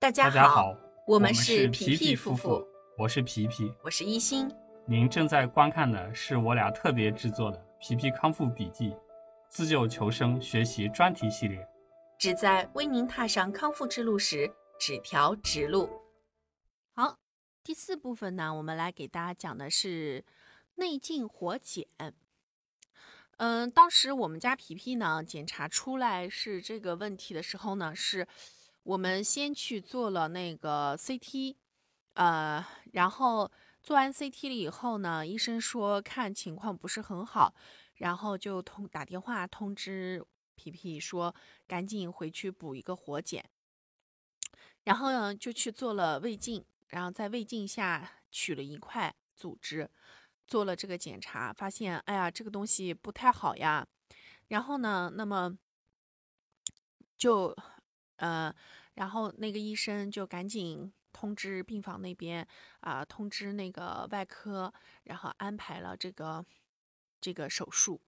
大家好，我们们是皮皮皮夫夫妇，我是皮皮。我是一心。您正在观看的是我俩特别制作的《皮皮康复笔记》自救求生学习专题系列。旨在为您踏上康复之路时指条直路。好，第四部分呢，我们来给大家讲的是内镜活检。嗯，当时我们家皮皮呢检查出来是这个问题的时候呢，是我们先去做了那个 CT，呃，然后做完 CT 了以后呢，医生说看情况不是很好，然后就通打电话通知皮皮说赶紧回去补一个活检。然后呢，就去做了胃镜，然后在胃镜下取了一块组织，做了这个检查，发现，哎呀，这个东西不太好呀。然后呢，那么就，呃，然后那个医生就赶紧通知病房那边啊、通知那个外科，然后安排了这个这个手术。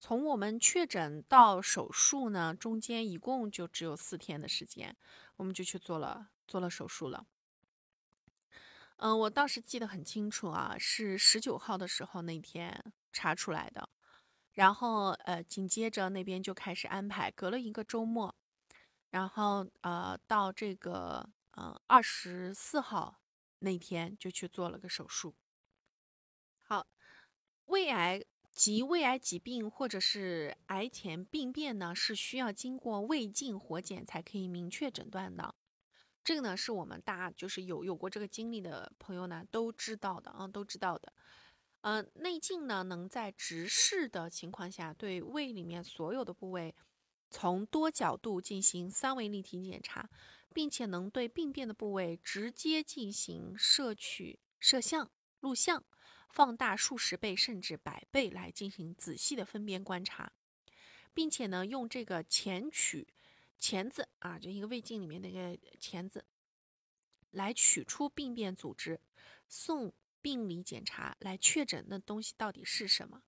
从我们确诊到手术呢，中间一共就只有四天的时间，我们就去做了做了手术了。嗯、我当时记得很清楚啊，是十九号的时候那天查出来的，然后呃，紧接着那边就开始安排，隔了一个周末，然后呃，到这个呃二十四号那天就去做了个手术。好，胃癌及胃癌疾病或者是癌前病变呢，是需要经过胃镜活检才可以明确诊断的。这个呢，是我们大家就是有有过这个经历的朋友呢都知道的啊，都知道的。呃，内镜呢能在直视的情况下，对胃里面所有的部位从多角度进行三维立体检查，并且能对病变的部位直接进行摄取摄像、录像。放大数十倍甚至百倍来进行仔细的分辨观察，并且呢，用这个钳取钳子啊，就一个胃镜里面那个钳子，来取出病变组织，送病理检查来确诊那东西到底是什么。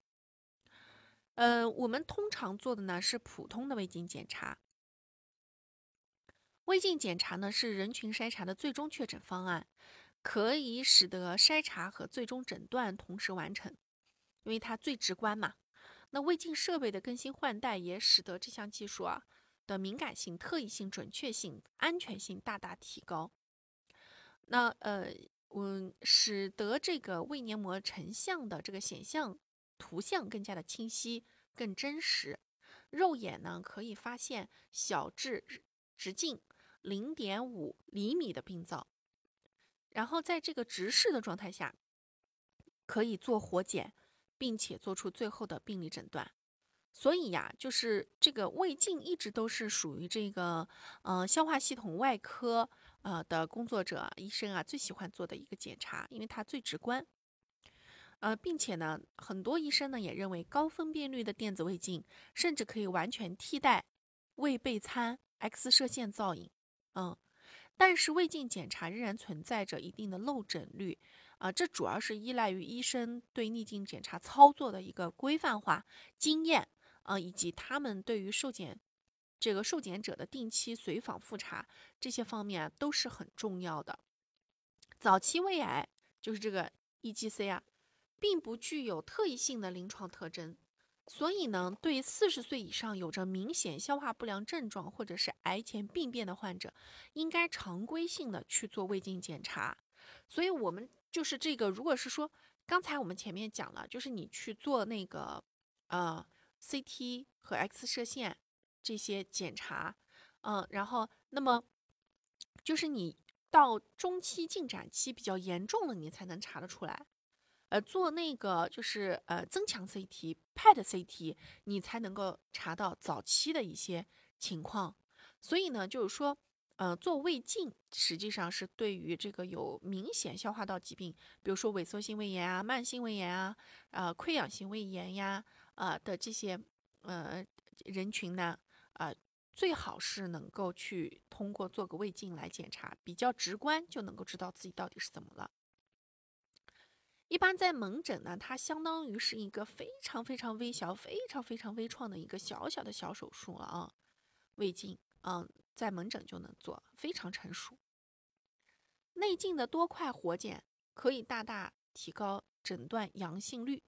呃，我们通常做的呢是普通的胃镜检查。胃镜检查呢是人群筛查的最终确诊方案。可以使得筛查和最终诊断同时完成，因为它最直观嘛。那胃镜设备的更新换代也使得这项技术啊的敏感性、特异性、准确性、安全性大大提高。那呃，嗯，使得这个胃黏膜成像的这个显像图像更加的清晰、更真实。肉眼呢可以发现小至直径零点五厘米的病灶。然后在这个直视的状态下，可以做活检，并且做出最后的病理诊断。所以呀，就是这个胃镜一直都是属于这个呃消化系统外科呃的工作者医生啊最喜欢做的一个检查，因为它最直观。呃，并且呢，很多医生呢也认为高分辨率的电子胃镜甚至可以完全替代胃背餐 X 射线造影。嗯。但是胃镜检查仍然存在着一定的漏诊率，啊，这主要是依赖于医生对逆境检查操作的一个规范化经验，啊，以及他们对于受检这个受检者的定期随访复查这些方面都是很重要的。早期胃癌就是这个 EGC 啊，并不具有特异性的临床特征。所以呢，对四十岁以上有着明显消化不良症状或者是癌前病变的患者，应该常规性的去做胃镜检查。所以，我们就是这个，如果是说刚才我们前面讲了，就是你去做那个呃 CT 和 X 射线这些检查，嗯、然后那么就是你到中期进展期比较严重了，你才能查得出来。呃，做那个就是呃增强 CT、PET CT，你才能够查到早期的一些情况。所以呢，就是说，呃，做胃镜实际上是对于这个有明显消化道疾病，比如说萎缩性胃炎啊、慢性胃炎啊、呃溃疡性胃炎呀，啊、呃、的这些呃人群呢，啊、最好是能够去通过做个胃镜来检查，比较直观，就能够知道自己到底是怎么了。一般在门诊呢，它相当于是一个非常非常微小、非常非常微创的一个小小的小手术了啊。胃镜，嗯，在门诊就能做，非常成熟。内镜的多块活检可以大大提高诊断阳性率。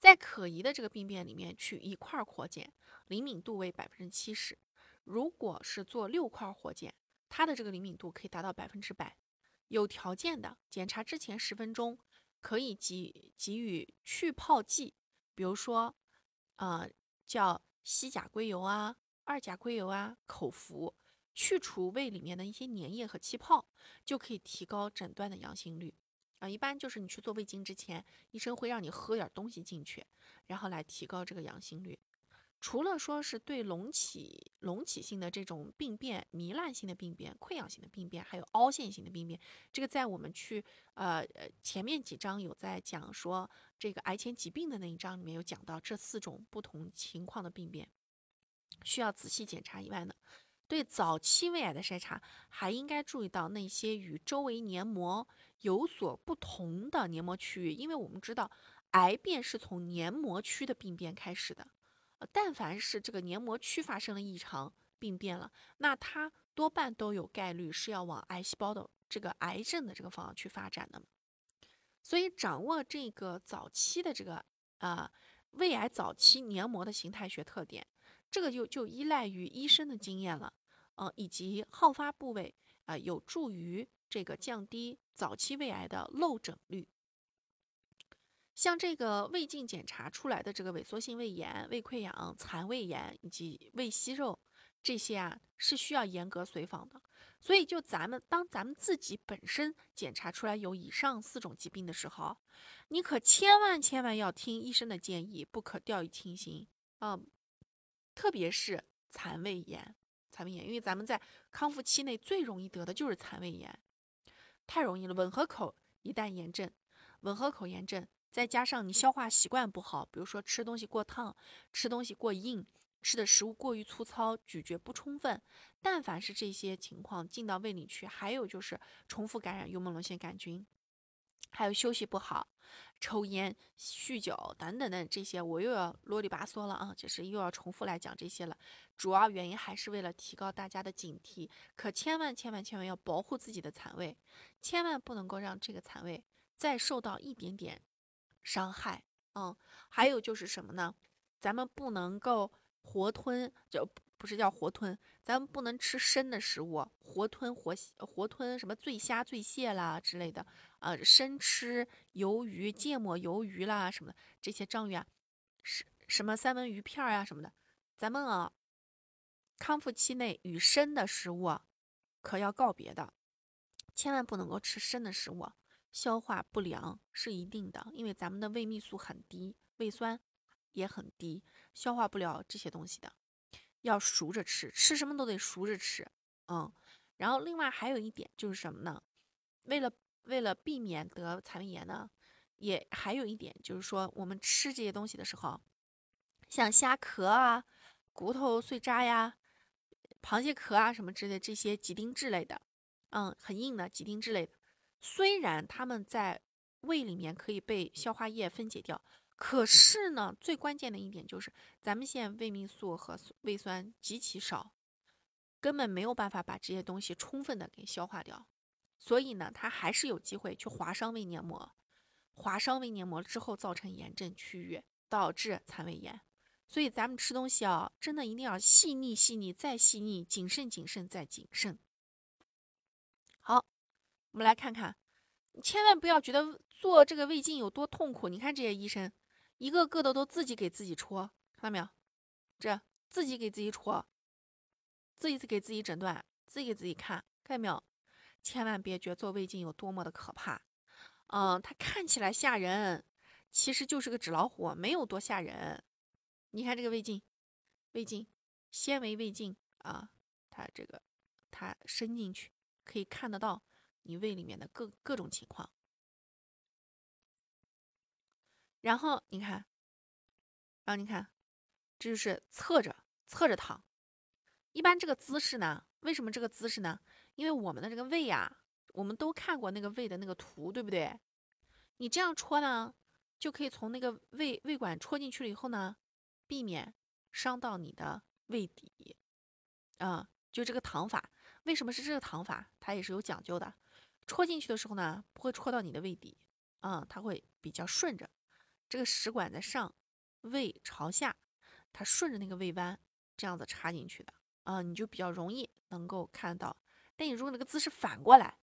在可疑的这个病变里面取一块活检，灵敏度为百分之七十。如果是做六块活检，它的这个灵敏度可以达到百分之百。有条件的，检查之前十分钟可以给给予去泡剂，比如说，呃，叫西甲硅油啊、二甲硅油啊，口服，去除胃里面的一些粘液和气泡，就可以提高诊断的阳性率。啊，一般就是你去做胃镜之前，医生会让你喝点东西进去，然后来提高这个阳性率。除了说是对隆起、隆起性的这种病变、糜烂性的病变、溃疡性的病变，还有凹陷性的病变，这个在我们去呃呃前面几章有在讲说这个癌前疾病的那一章里面有讲到这四种不同情况的病变，需要仔细检查以外呢。对早期胃癌的筛查，还应该注意到那些与周围黏膜有所不同的黏膜区域，因为我们知道癌变是从黏膜区的病变开始的，但凡是这个黏膜区发生了异常病变了，那它多半都有概率是要往癌细胞的这个癌症的这个方向去发展的。所以掌握这个早期的这个啊胃癌早期黏膜的形态学特点。这个就就依赖于医生的经验了，嗯，以及好发部位啊，有助于这个降低早期胃癌的漏诊率。像这个胃镜检查出来的这个萎缩性胃炎、胃溃疡、残胃炎以及胃息肉这些啊，是需要严格随访的。所以，就咱们当咱们自己本身检查出来有以上四种疾病的时候，你可千万千万要听医生的建议，不可掉以轻心啊。特别是残胃炎，残胃炎，因为咱们在康复期内最容易得的就是残胃炎，太容易了。吻合口一旦炎症，吻合口炎症，再加上你消化习惯不好，比如说吃东西过烫、吃东西过硬、吃的食物过于粗糙、咀嚼不充分，但凡是这些情况进到胃里去，还有就是重复感染幽门螺旋杆菌。还有休息不好、抽烟、酗酒等等等这些，我又要啰里吧嗦了啊，就是又要重复来讲这些了。主要原因还是为了提高大家的警惕，可千万千万千万要保护自己的残胃，千万不能够让这个残胃再受到一点点伤害。嗯，还有就是什么呢？咱们不能够活吞，就不是叫活吞，咱们不能吃生的食物，活吞活活吞什么醉虾、醉蟹啦之类的。呃，生吃鱿鱼、芥末鱿鱼啦，什么的这些章鱼啊，是什么三文鱼片儿呀什么的，咱们啊，康复期内与生的食物可要告别的，千万不能够吃生的食物，消化不良是一定的，因为咱们的胃泌素很低，胃酸也很低，消化不了这些东西的，要熟着吃，吃什么都得熟着吃，嗯，然后另外还有一点就是什么呢？为了为了避免得肠胃炎呢，也还有一点就是说，我们吃这些东西的时候，像虾壳啊、骨头碎渣呀、螃蟹壳啊什么之类这些几丁质类的，嗯，很硬的几丁质类的，虽然它们在胃里面可以被消化液分解掉，可是呢，最关键的一点就是，咱们现在胃泌素和胃酸极其少，根本没有办法把这些东西充分的给消化掉。所以呢，它还是有机会去划伤胃黏膜，划伤胃黏膜之后造成炎症区域，导致残胃炎。所以咱们吃东西啊，真的一定要细腻细腻再细腻，谨慎谨慎再谨慎。我们来看看，千万不要觉得做这个胃镜有多痛苦。你看这些医生，一个个的都自己给自己戳，看到没有？这自己给自己戳，自己给自己诊断，自己给自己看，看见没有？千万别觉得做胃镜有多么的可怕，嗯，它看起来吓人，其实就是个纸老虎，没有多吓人。你看这个胃镜，胃镜，纤维胃镜啊，它这个它伸进去可以看得到你胃里面的各各种情况。然后你看，然后你看，这就是侧着侧着躺，一般这个姿势呢，为什么这个姿势呢？因为我们的这个胃呀，我们都看过那个胃的那个图，对不对？你这样戳呢，就可以从那个胃胃管戳进去了以后呢，避免伤到你的胃底。啊，就这个躺法，为什么是这个躺法？它也是有讲究的。戳进去的时候呢，不会戳到你的胃底，嗯，它会比较顺着。这个食管在上，胃朝下，它顺着那个胃弯这样子插进去的，啊，你就比较容易能够看到。但你如果那个姿势反过来，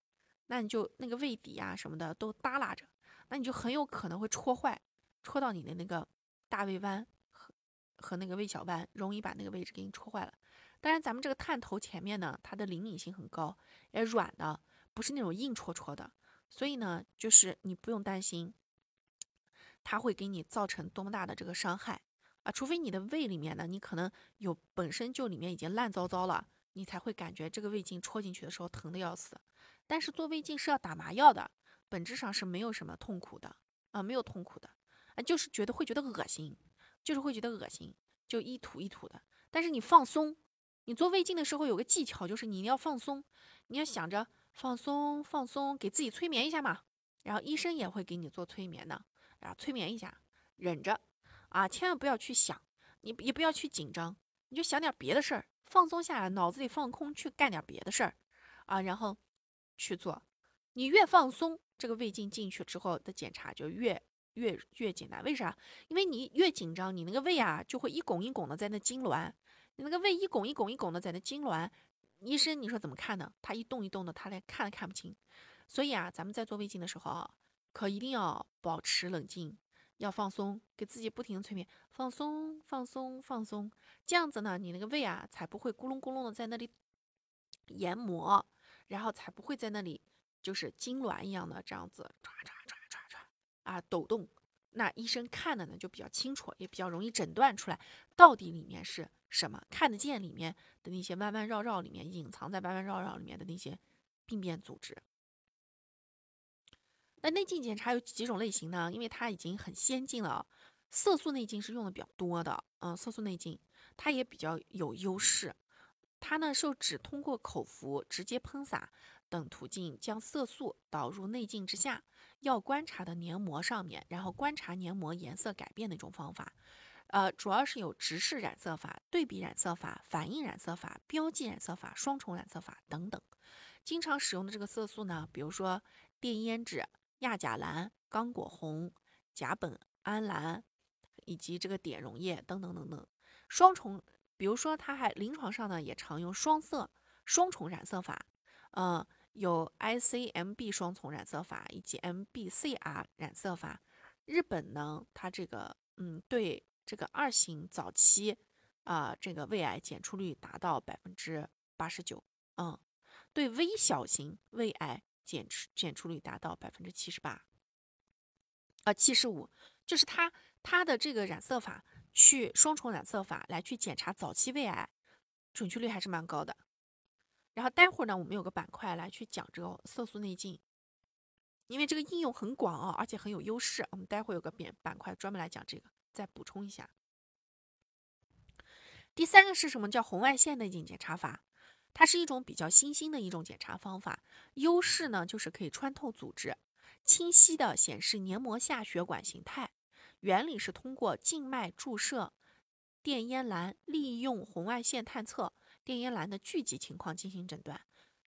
那你就那个胃底啊什么的都耷拉着，那你就很有可能会戳坏，戳到你的那个大胃弯和和那个胃小弯，容易把那个位置给你戳坏了。当然，咱们这个探头前面呢，它的灵敏性很高，也软的，不是那种硬戳戳的，所以呢，就是你不用担心，它会给你造成多么大的这个伤害啊，除非你的胃里面呢，你可能有本身就里面已经烂糟糟了，你才会感觉这个胃镜戳进去的时候疼的要死。但是做胃镜是要打麻药的，本质上是没有什么痛苦的啊，没有痛苦的啊，就是觉得会觉得恶心，就是会觉得恶心，就一吐一吐的。但是你放松。你做胃镜的时候有个技巧，就是你要放松，你要想着放松放松，给自己催眠一下嘛。然后医生也会给你做催眠的，然后催眠一下，忍着啊，千万不要去想，你也不要去紧张，你就想点别的事儿，放松下来，脑子里放空，去干点别的事儿啊，然后去做。你越放松，这个胃镜进去之后的检查就越越越简单。为啥？因为你越紧张，你那个胃啊就会一拱一拱的在那痉挛。你那个胃一拱一拱一拱的在那痉挛，医生你说怎么看呢？他一动一动的，他连看都看不清。所以啊，咱们在做胃镜的时候啊，可一定要保持冷静，要放松，给自己不停的催眠，放松放松放松，这样子呢，你那个胃啊才不会咕隆咕隆的在那里研磨，然后才不会在那里就是痉挛一样的这样子唰唰唰唰唰啊抖动。那医生看的呢就比较清楚，也比较容易诊断出来到底里面是什么，看得见里面的那些弯弯绕绕里面隐藏在弯弯绕绕里面的那些病变组织。那内镜检查有几种类型呢？因为它已经很先进了，色素内镜是用的比较多的，嗯，色素内镜它也比较有优势，它呢是只通过口服直接喷洒。等途径将色素导入内镜之下，要观察的黏膜上面，然后观察黏膜颜色改变的一种方法。呃，主要是有直视染色法、对比染色法、反应染色法、标记染色法、双重染色法等等。经常使用的这个色素呢，比如说电胭脂、亚甲蓝、刚果红、甲苯胺蓝，以及这个碘溶液等等等等。双重，比如说它还临床上呢也常用双色双重染色法，嗯。有 ICMB 双重染色法以及 MBCR 染色法。日本呢，它这个嗯，对这个二型早期啊，这个胃癌检出率达到百分之八十九，嗯，对微小型胃癌检出检出率达到百分之七十八，啊，七十五，就是它它的这个染色法去双重染色法来去检查早期胃癌，准确率还是蛮高的。然后待会儿呢，我们有个板块来去讲这个色素内镜，因为这个应用很广啊，而且很有优势。我们待会儿有个板板块专门来讲这个，再补充一下。第三个是什么？叫红外线内镜检查法，它是一种比较新兴的一种检查方法。优势呢，就是可以穿透组织，清晰的显示黏膜下血管形态。原理是通过静脉注射电烟蓝，利用红外线探测。电烟蓝的聚集情况进行诊断，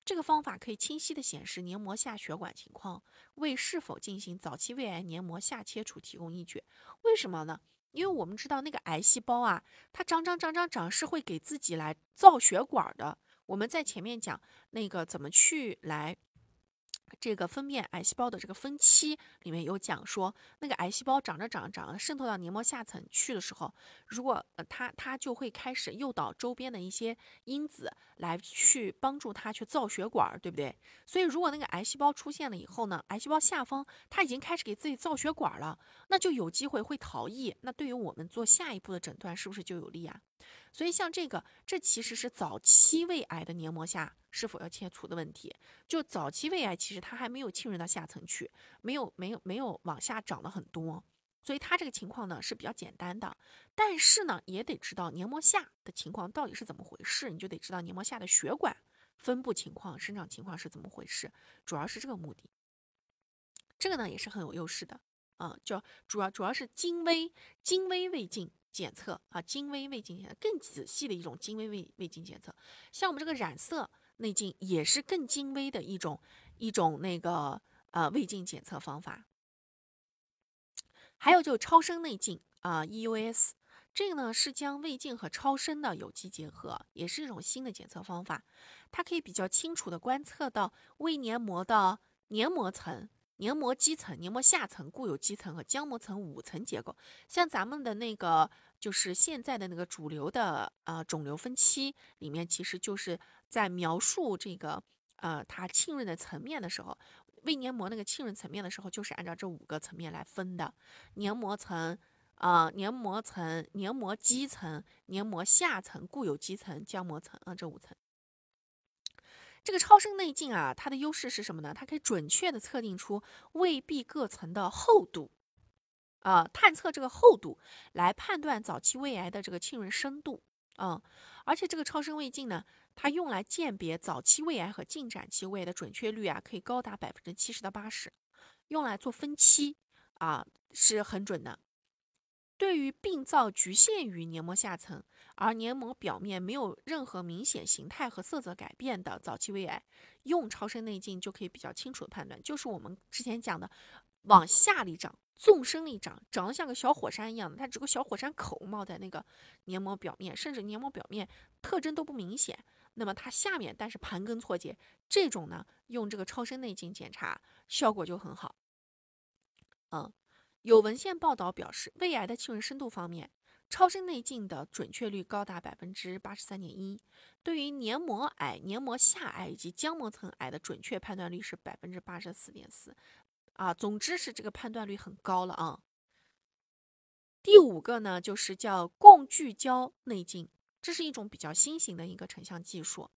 这个方法可以清晰的显示黏膜下血管情况，为是否进行早期胃癌黏膜下切除提供依据。为什么呢？因为我们知道那个癌细胞啊，它长长长长长是会给自己来造血管的。我们在前面讲那个怎么去来。这个分辨癌细胞的这个分期里面有讲说，那个癌细胞长着长着长渗透到黏膜下层去的时候，如果呃它它就会开始诱导周边的一些因子来去帮助它去造血管，对不对？所以如果那个癌细胞出现了以后呢，癌细胞下方它已经开始给自己造血管了，那就有机会会逃逸。那对于我们做下一步的诊断是不是就有利啊？所以像这个，这其实是早期胃癌的黏膜下是否要切除的问题。就早期胃癌，其实它还没有侵润到下层去，没有没有没有往下长得很多，所以它这个情况呢是比较简单的。但是呢，也得知道黏膜下的情况到底是怎么回事，你就得知道黏膜下的血管分布情况、生长情况是怎么回事，主要是这个目的。这个呢也是很有优势的，啊，就主要主要是精微精微胃镜。检测啊，精微胃镜检测更仔细的一种精微胃胃镜检测，像我们这个染色内镜也是更精微的一种一种那个呃胃镜检测方法。还有就是超声内镜啊，EUS，这个呢是将胃镜和超声的有机结合，也是一种新的检测方法。它可以比较清楚的观测到胃黏膜的黏膜层。黏膜基层、黏膜下层、固有基层和浆膜层五层结构，像咱们的那个就是现在的那个主流的呃肿瘤分期里面，其实就是在描述这个呃它浸润的层面的时候，胃黏膜那个浸润层面的时候，就是按照这五个层面来分的：黏膜层、啊黏膜层、黏膜基层、黏膜下层、固有基层、浆膜层啊这五层。这个超声内镜啊，它的优势是什么呢？它可以准确的测定出胃壁各层的厚度，啊，探测这个厚度来判断早期胃癌的这个浸润深度，啊，而且这个超声胃镜呢，它用来鉴别早期胃癌和进展期胃癌的准确率啊，可以高达百分之七十到八十，用来做分期啊，是很准的。对于病灶局限于黏膜下层，而黏膜表面没有任何明显形态和色泽改变的早期胃癌，用超声内镜就可以比较清楚的判断。就是我们之前讲的，往下里长，纵深里长，长得像个小火山一样的，它只个小火山口冒在那个黏膜表面，甚至黏膜表面特征都不明显。那么它下面但是盘根错节，这种呢，用这个超声内镜检查效果就很好。嗯。有文献报道表示，胃癌的浸润深度方面，超声内镜的准确率高达百分之八十三点一；对于黏膜癌、黏膜下癌以及浆膜层癌的准确判断率是百分之八十四点四。啊，总之是这个判断率很高了啊。第五个呢，就是叫共聚焦内镜，这是一种比较新型的一个成像技术，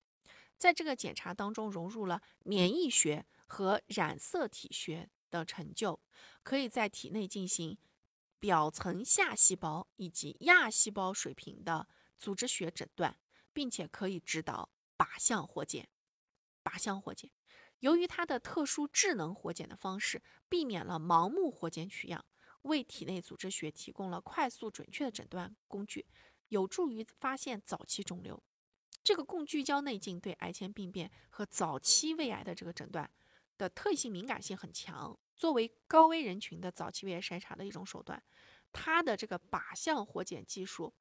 在这个检查当中融入了免疫学和染色体学。的成就，可以在体内进行表层下细胞以及亚细胞水平的组织学诊断，并且可以指导靶向活检。靶向活检，由于它的特殊智能活检的方式，避免了盲目活检取样，为体内组织学提供了快速准确的诊断工具，有助于发现早期肿瘤。这个共聚焦内镜对癌前病变和早期胃癌的这个诊断。的特异性敏感性很强，作为高危人群的早期胃癌筛查的一种手段，它的这个靶向活检技术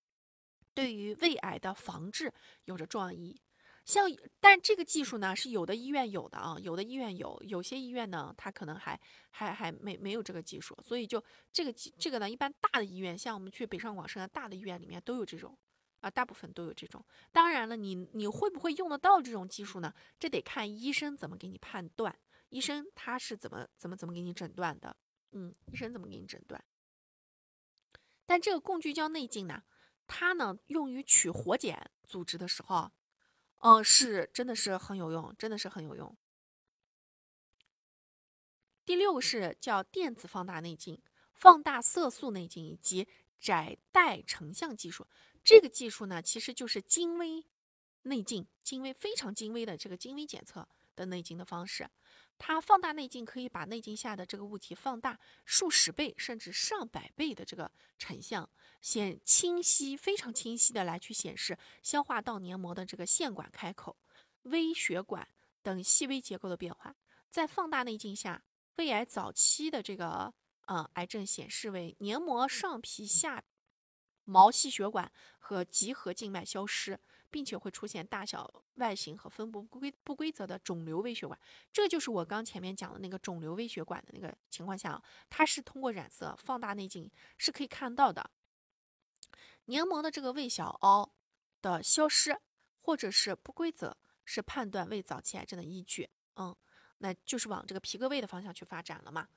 对于胃癌的防治有着重要意义。像，但这个技术呢是有的医院有的啊，有的医院有，有些医院呢它可能还还还没没有这个技术，所以就这个技这个呢，一般大的医院，像我们去北上广深的大的医院里面都有这种啊，大部分都有这种。当然了，你你会不会用得到这种技术呢？这得看医生怎么给你判断。医生他是怎么怎么怎么给你诊断的？嗯，医生怎么给你诊断？但这个共聚焦内镜呢，它呢用于取活检组织的时候，嗯，是真的是很有用，真的是很有用。第六个是叫电子放大内镜、放大色素内镜以及窄带成像技术。这个技术呢，其实就是精微内镜、精微非常精微的这个精微检测的内镜的方式。它放大内镜可以把内镜下的这个物体放大数十倍甚至上百倍的这个成像，显清晰，非常清晰的来去显示消化道黏膜的这个腺管开口、微血管等细微结构的变化。在放大内镜下，胃癌早期的这个呃癌症显示为黏膜上皮下毛细血管和集合静脉消失。并且会出现大小、外形和分布不规不规则的肿瘤微血管，这就是我刚前面讲的那个肿瘤微血管的那个情况下，它是通过染色放大内镜是可以看到的。黏膜的这个胃小凹的消失或者是不规则，是判断胃早期癌症的依据。嗯，那就是往这个皮革胃的方向去发展了嘛。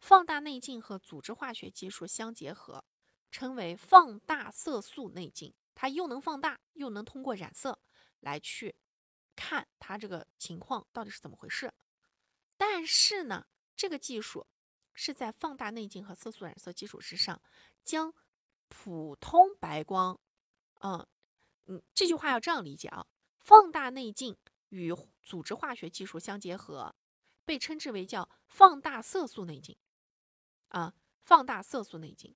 放大内镜和组织化学技术相结合，称为放大色素内镜。它又能放大，又能通过染色来去看它这个情况到底是怎么回事。但是呢，这个技术是在放大内镜和色素染色基础之上，将普通白光，嗯嗯，这句话要这样理解啊：放大内镜与组织化学技术相结合，被称之为叫放大色素内镜啊，放大色素内镜。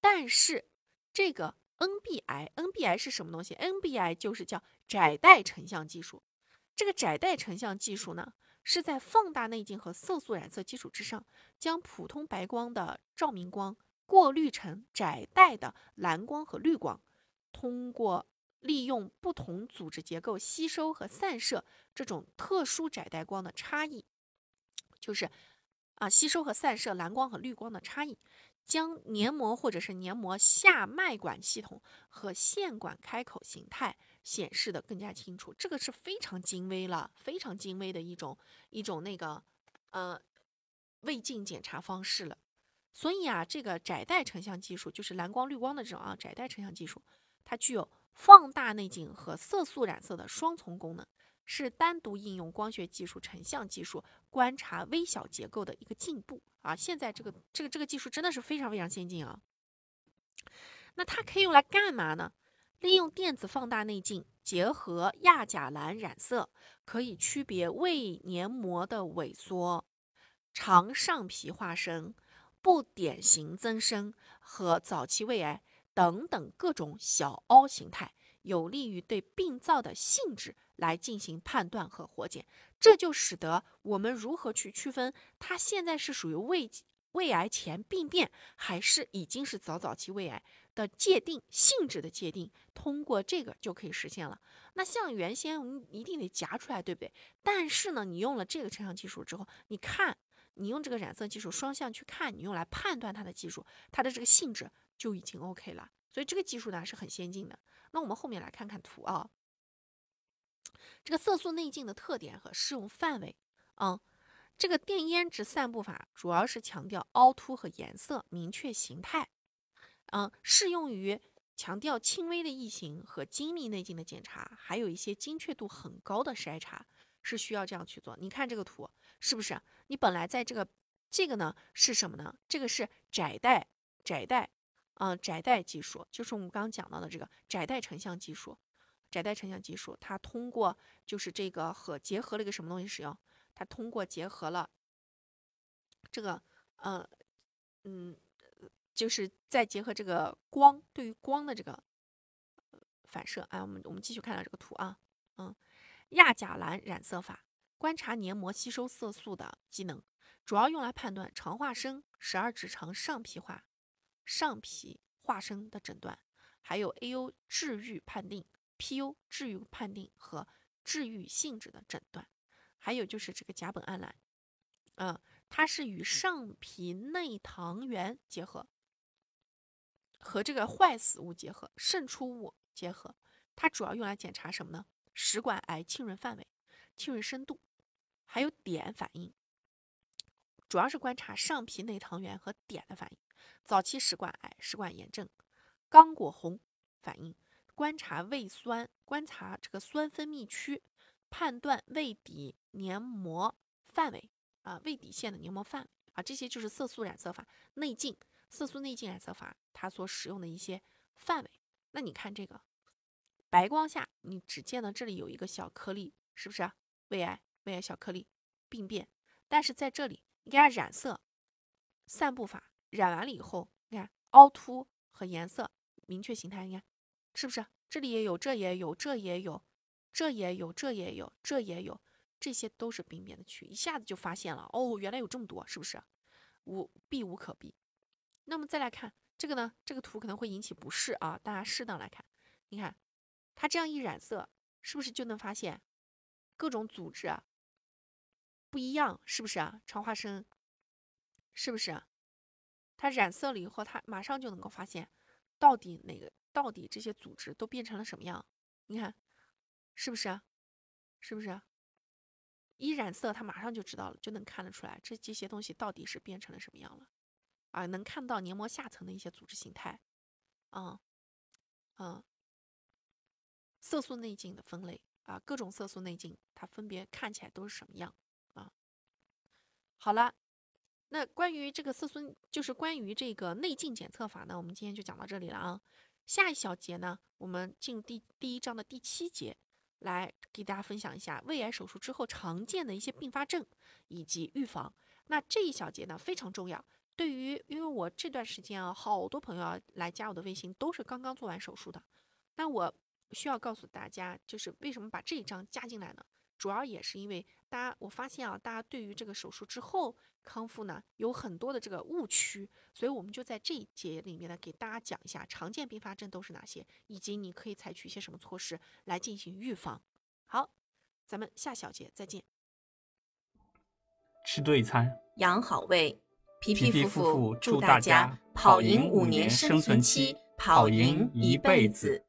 但是这个。NBI，NBI 是什么东西？NBI 就是叫窄带成像技术，这个窄带成像技术呢，是在放大内镜和色素染色基础之上，将普通白光的照明光过滤成窄带的蓝光和绿光，通过利用不同组织结构吸收和散射这种特殊窄带光的差异，就是啊吸收和散射蓝光和绿光的差异。将黏膜或者是黏膜下脉管系统和线管开口形态显示的更加清楚，这个是非常精微了，非常精微的一种一种那个呃胃镜检查方式了。所以啊，这个窄带成像技术就是蓝光绿光的这种啊窄带成像技术，它具有放大内镜和色素染色的双重功能。是单独应用光学技术成像技术观察微小结构的一个进步啊！现在这个这个这个技术真的是非常非常先进啊。那它可以用来干嘛呢？利用电子放大内镜结合亚甲蓝染色，可以区别胃黏膜的萎缩、肠上皮化生、不典型增生和早期胃癌等等各种小凹形态。有利于对病灶的性质来进行判断和活检，这就使得我们如何去区分它现在是属于胃胃癌前病变，还是已经是早早期胃癌的界定性质的界定，通过这个就可以实现了。那像原先我们一定得夹出来，对不对？但是呢，你用了这个成像技术之后，你看，你用这个染色技术双向去看，你用来判断它的技术，它的这个性质就已经 OK 了。所以这个技术呢是很先进的。那我们后面来看看图啊，这个色素内镜的特点和适用范围啊，这个电胭脂散布法主要是强调凹凸和颜色，明确形态，嗯，适用于强调轻微的异形和精密内镜的检查，还有一些精确度很高的筛查是需要这样去做。你看这个图是不是？你本来在这个这个呢是什么呢？这个是窄带窄带。嗯，窄带技术就是我们刚刚讲到的这个窄带成像技术。窄带成像技术，它通过就是这个和结合了一个什么东西使用？它通过结合了这个，嗯嗯，就是再结合这个光对于光的这个反射。哎，我们我们继续看到这个图啊，嗯，亚甲蓝染色法观察黏膜吸收色素的机能，主要用来判断肠化生、十二指肠上皮化。上皮化生的诊断，还有 A.U 治愈判定、P.U 治愈判定和治愈性质的诊断，还有就是这个甲苯胺蓝，嗯，它是与上皮内糖原结合，和这个坏死物结合、渗出物结合，它主要用来检查什么呢？食管癌浸润范围、浸润深度，还有碘反应，主要是观察上皮内糖原和碘的反应。早期食管癌、食管炎症、刚果红反应，观察胃酸，观察这个酸分泌区，判断胃底黏膜范围啊，胃底线的黏膜范围啊，这些就是色素染色法内镜、色素内镜染色法它所使用的一些范围。那你看这个白光下，你只见到这里有一个小颗粒，是不是胃癌？胃癌小颗粒病变，但是在这里你给它染色散布法。染完了以后，你看凹凸和颜色明确形态，你看是不是？这里也有，这也有，这也有，这也有，这也有，这也有，这些都是病变的区域，一下子就发现了哦，原来有这么多，是不是？无避无可避。那么再来看这个呢？这个图可能会引起不适啊，大家适当来看。你看它这样一染色，是不是就能发现各种组织啊不一样？是不是啊？肠化生是不是？它染色了以后，它马上就能够发现，到底哪个，到底这些组织都变成了什么样？你看，是不是？是不是？一染色，它马上就知道了，就能看得出来，这这些东西到底是变成了什么样了？啊，能看到黏膜下层的一些组织形态，嗯嗯，色素内镜的分类啊，各种色素内镜它分别看起来都是什么样啊？好了。那关于这个色素，就是关于这个内镜检测法呢，我们今天就讲到这里了啊。下一小节呢，我们进入第第一章的第七节，来给大家分享一下胃癌手术之后常见的一些并发症以及预防。那这一小节呢非常重要，对于因为我这段时间啊，好多朋友来加我的微信，都是刚刚做完手术的。那我需要告诉大家，就是为什么把这一章加进来呢？主要也是因为大家，我发现啊，大家对于这个手术之后康复呢，有很多的这个误区，所以我们就在这一节里面呢，给大家讲一下常见并发症都是哪些，以及你可以采取一些什么措施来进行预防。好，咱们下小节再见。吃对餐，养好胃。皮皮皮夫妇祝祝大大家家跑跑赢五年年生存期期，跑跑赢赢一一辈子辈子。